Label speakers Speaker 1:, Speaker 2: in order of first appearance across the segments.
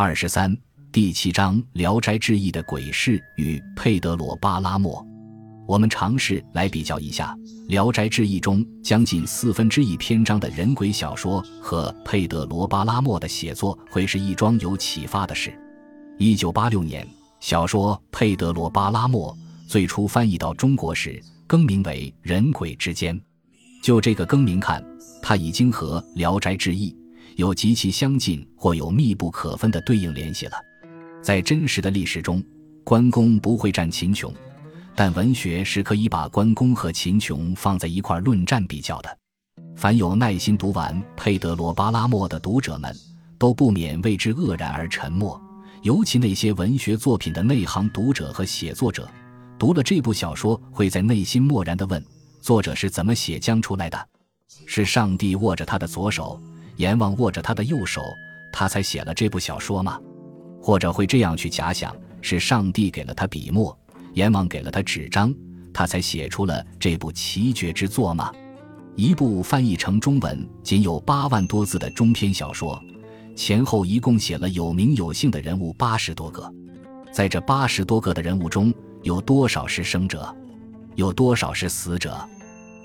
Speaker 1: 二十三，第七章《聊斋志异》的鬼市与佩德罗·巴拉莫。我们尝试来比较一下《聊斋志异》中将近四分之一篇章的人鬼小说和佩德罗·巴拉莫的写作，会是一桩有启发的事。一九八六年，小说《佩德罗·巴拉莫》最初翻译到中国时，更名为《人鬼之间》。就这个更名看，它已经和《聊斋志异》有极其相近或有密不可分的对应联系了。在真实的历史中，关公不会战秦琼。但文学是可以把关公和秦琼放在一块论战比较的。凡有耐心读完佩德罗·巴拉莫的读者们，都不免为之愕然而沉默。尤其那些文学作品的内行读者和写作者，读了这部小说，会在内心默然地问：作者是怎么写将出来的？是上帝握着他的左手，阎王握着他的右手，他才写了这部小说吗？或者会这样去假想：是上帝给了他笔墨？阎王给了他纸张，他才写出了这部奇绝之作吗？一部翻译成中文仅有八万多字的中篇小说，前后一共写了有名有姓的人物八十多个。在这八十多个的人物中，有多少是生者？有多少是死者？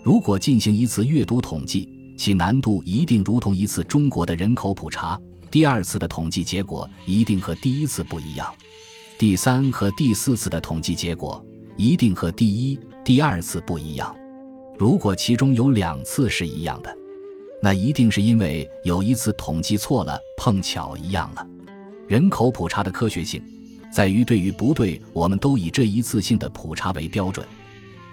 Speaker 1: 如果进行一次阅读统计，其难度一定如同一次中国的人口普查。第二次的统计结果一定和第一次不一样。第三和第四次的统计结果一定和第一、第二次不一样。如果其中有两次是一样的，那一定是因为有一次统计错了，碰巧一样了。人口普查的科学性，在于对与不对，我们都以这一次性的普查为标准。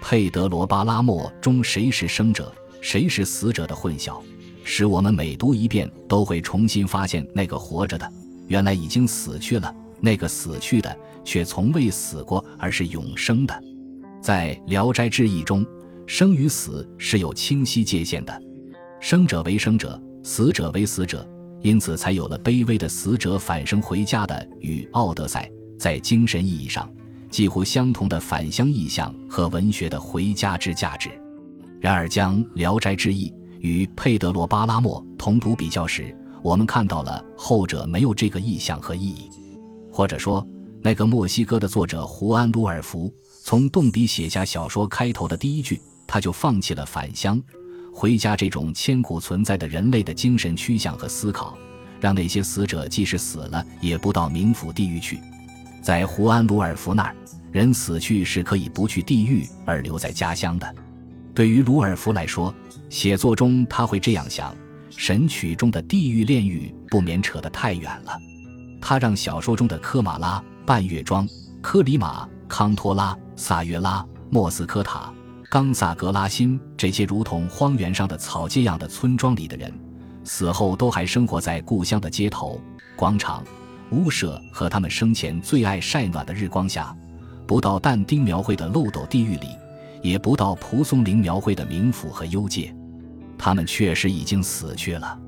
Speaker 1: 佩德罗·巴拉莫中谁是生者，谁是死者的混淆，使我们每读一遍都会重新发现那个活着的，原来已经死去了。那个死去的却从未死过，而是永生的。在《聊斋志异》中，生与死是有清晰界限的，生者为生者，死者为死者，因此才有了卑微的死者返生回家的与《奥德赛》在精神意义上几乎相同的返乡意象和文学的回家之价值。然而，将《聊斋志异》与佩德罗·巴拉莫同读比较时，我们看到了后者没有这个意象和意义。或者说，那个墨西哥的作者胡安·鲁尔福从动笔写下小说开头的第一句，他就放弃了返乡、回家这种千古存在的人类的精神趋向和思考，让那些死者即使死了，也不到冥府地狱去。在胡安·鲁尔福那儿，人死去是可以不去地狱而留在家乡的。对于鲁尔夫来说，写作中他会这样想：神曲中的地狱炼狱不免扯得太远了。他让小说中的科马拉、半月庄、科里马、康托拉、萨约拉、莫斯科塔、冈萨格拉辛这些如同荒原上的草芥样的村庄里的人，死后都还生活在故乡的街头、广场、屋舍和他们生前最爱晒暖的日光下，不到但丁描绘的漏斗地狱里，也不到蒲松龄描绘的冥府和幽界。他们确实已经死去了，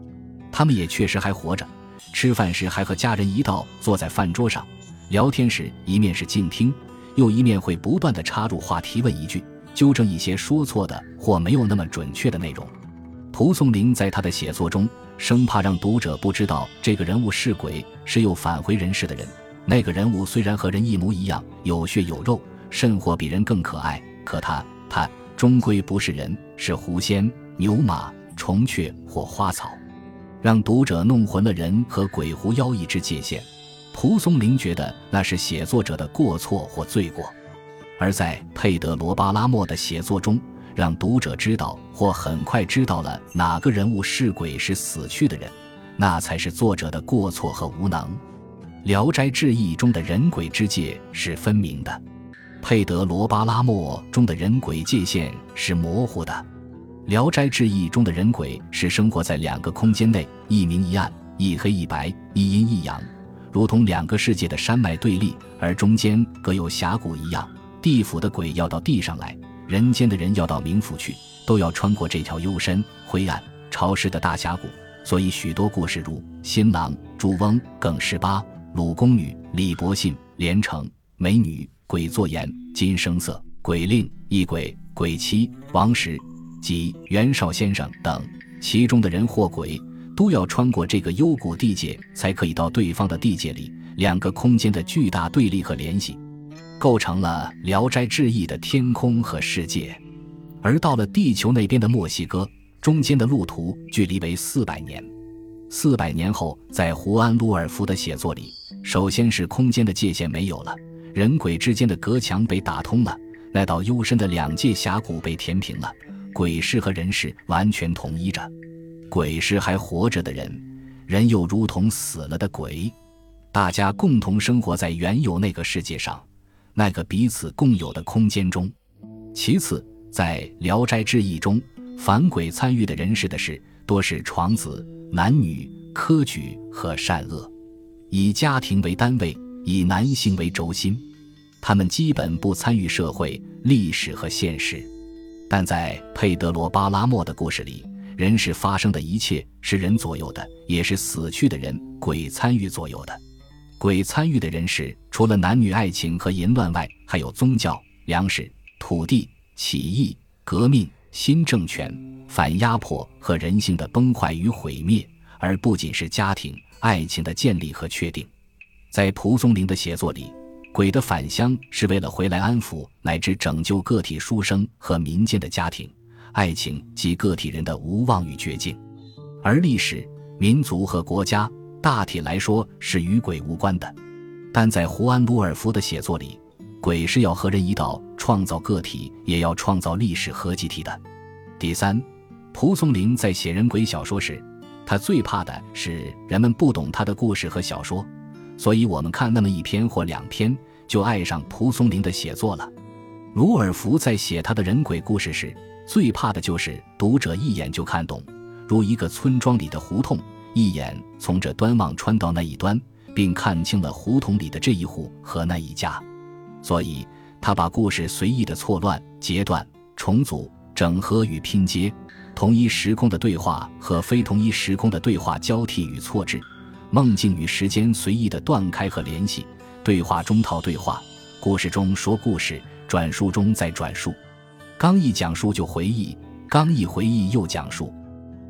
Speaker 1: 他们也确实还活着。吃饭时还和家人一道坐在饭桌上，聊天时一面是静听，又一面会不断的插入话题，问一句，纠正一些说错的或没有那么准确的内容。蒲松龄在他的写作中，生怕让读者不知道这个人物是鬼，是又返回人世的人。那个人物虽然和人一模一样，有血有肉，甚或比人更可爱，可他他终归不是人，是狐仙、牛马、虫雀或花草。让读者弄混了人和鬼狐妖异之界限，蒲松龄觉得那是写作者的过错或罪过；而在佩德罗·巴拉莫的写作中，让读者知道或很快知道了哪个人物是鬼是死去的人，那才是作者的过错和无能。《聊斋志异》中的人鬼之界是分明的，佩德罗·巴拉莫中的人鬼界限是模糊的。《聊斋志异》中的人鬼是生活在两个空间内，一明一暗，一黑一白，一阴一阳，如同两个世界的山脉对立，而中间各有峡谷一样。地府的鬼要到地上来，人间的人要到冥府去，都要穿过这条幽深、灰暗、潮湿的大峡谷。所以，许多故事如新郎、朱翁、耿十八、鲁宫女、李伯信、连城、美女、鬼作言、金声色、鬼令、异鬼、鬼妻、王石。及袁绍先生等，其中的人或鬼都要穿过这个幽谷地界，才可以到对方的地界里。两个空间的巨大对立和联系，构成了《聊斋志异》的天空和世界。而到了地球那边的墨西哥，中间的路途距离为四百年。四百年后，在胡安·鲁尔夫的写作里，首先是空间的界限没有了，人鬼之间的隔墙被打通了，那道幽深的两界峡谷被填平了，鬼世和人世完全统一着。鬼是还活着的人，人又如同死了的鬼，大家共同生活在原有那个世界上，那个彼此共有的空间中。其次，在《聊斋志异》中，反鬼参与的人士的事多是床子、男女、科举和善恶，以家庭为单位，以男性为轴心，他们基本不参与社会、历史和现实。但在佩德罗·巴拉莫的故事里。人世发生的一切是人左右的，也是死去的人鬼参与左右的。鬼参与的人世，除了男女爱情和淫乱外，还有宗教、粮食、土地、起义、革命、新政权、反压迫和人性的崩坏与毁灭，而不仅是家庭、爱情的建立和确定。在蒲松龄的写作里，鬼的返乡是为了回来安抚乃至拯救个体书生和民间的家庭。爱情及个体人的无望与绝境，而历史、民族和国家大体来说是与鬼无关的。但在胡安·鲁尔夫的写作里，鬼是要和人一道创造个体，也要创造历史和集体的。第三，蒲松龄在写人鬼小说时，他最怕的是人们不懂他的故事和小说，所以我们看那么一篇或两篇就爱上蒲松龄的写作了。鲁尔福在写他的人鬼故事时。最怕的就是读者一眼就看懂，如一个村庄里的胡同，一眼从这端望穿到那一端，并看清了胡同里的这一户和那一家。所以他把故事随意的错乱、截断、重组、整合与拼接，同一时空的对话和非同一时空的对话交替与错置，梦境与时间随意的断开和联系，对话中套对话，故事中说故事，转述中再转述。刚一讲述就回忆，刚一回忆又讲述，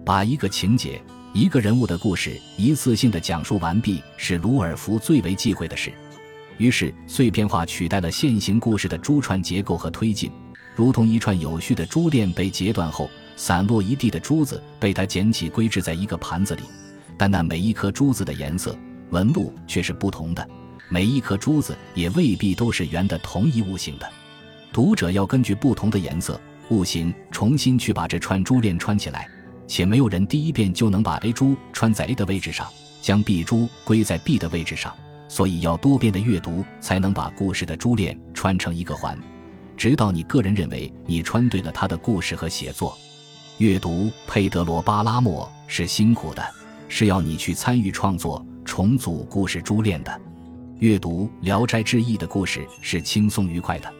Speaker 1: 把一个情节、一个人物的故事一次性的讲述完毕，是鲁尔福最为忌讳的事。于是，碎片化取代了现行故事的珠串结构和推进，如同一串有序的珠链被截断后，散落一地的珠子被他捡起归置在一个盘子里。但那每一颗珠子的颜色、纹路却是不同的，每一颗珠子也未必都是圆的同一物形的。读者要根据不同的颜色、物形重新去把这串珠链穿起来，且没有人第一遍就能把 A 珠穿在 A 的位置上，将 B 珠归在 B 的位置上，所以要多遍的阅读才能把故事的珠链穿成一个环，直到你个人认为你穿对了他的故事和写作。阅读佩德罗·巴拉莫是辛苦的，是要你去参与创作、重组故事珠链的。阅读《聊斋志异》的故事是轻松愉快的。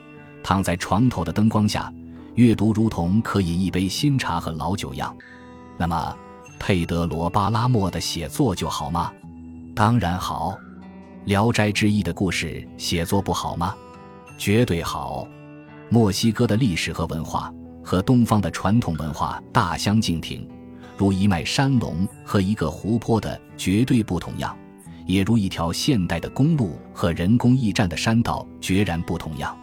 Speaker 1: 躺在床头的灯光下，阅读如同可饮一杯新茶和老酒样。那么，佩德罗·巴拉莫的写作就好吗？当然好。《聊斋志异》的故事写作不好吗？绝对好。墨西哥的历史和文化和东方的传统文化大相径庭，如一脉山龙和一个湖泊的绝对不同样，也如一条现代的公路和人工驿站的山道决然不同样。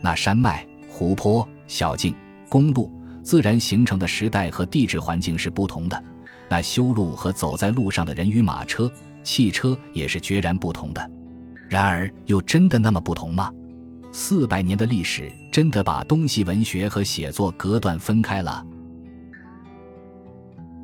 Speaker 1: 那山脉、湖泊、小径、公路，自然形成的时代和地质环境是不同的；那修路和走在路上的人与马车、汽车也是决然不同的。然而，又真的那么不同吗？四百年的历史真的把东西文学和写作隔断分开了？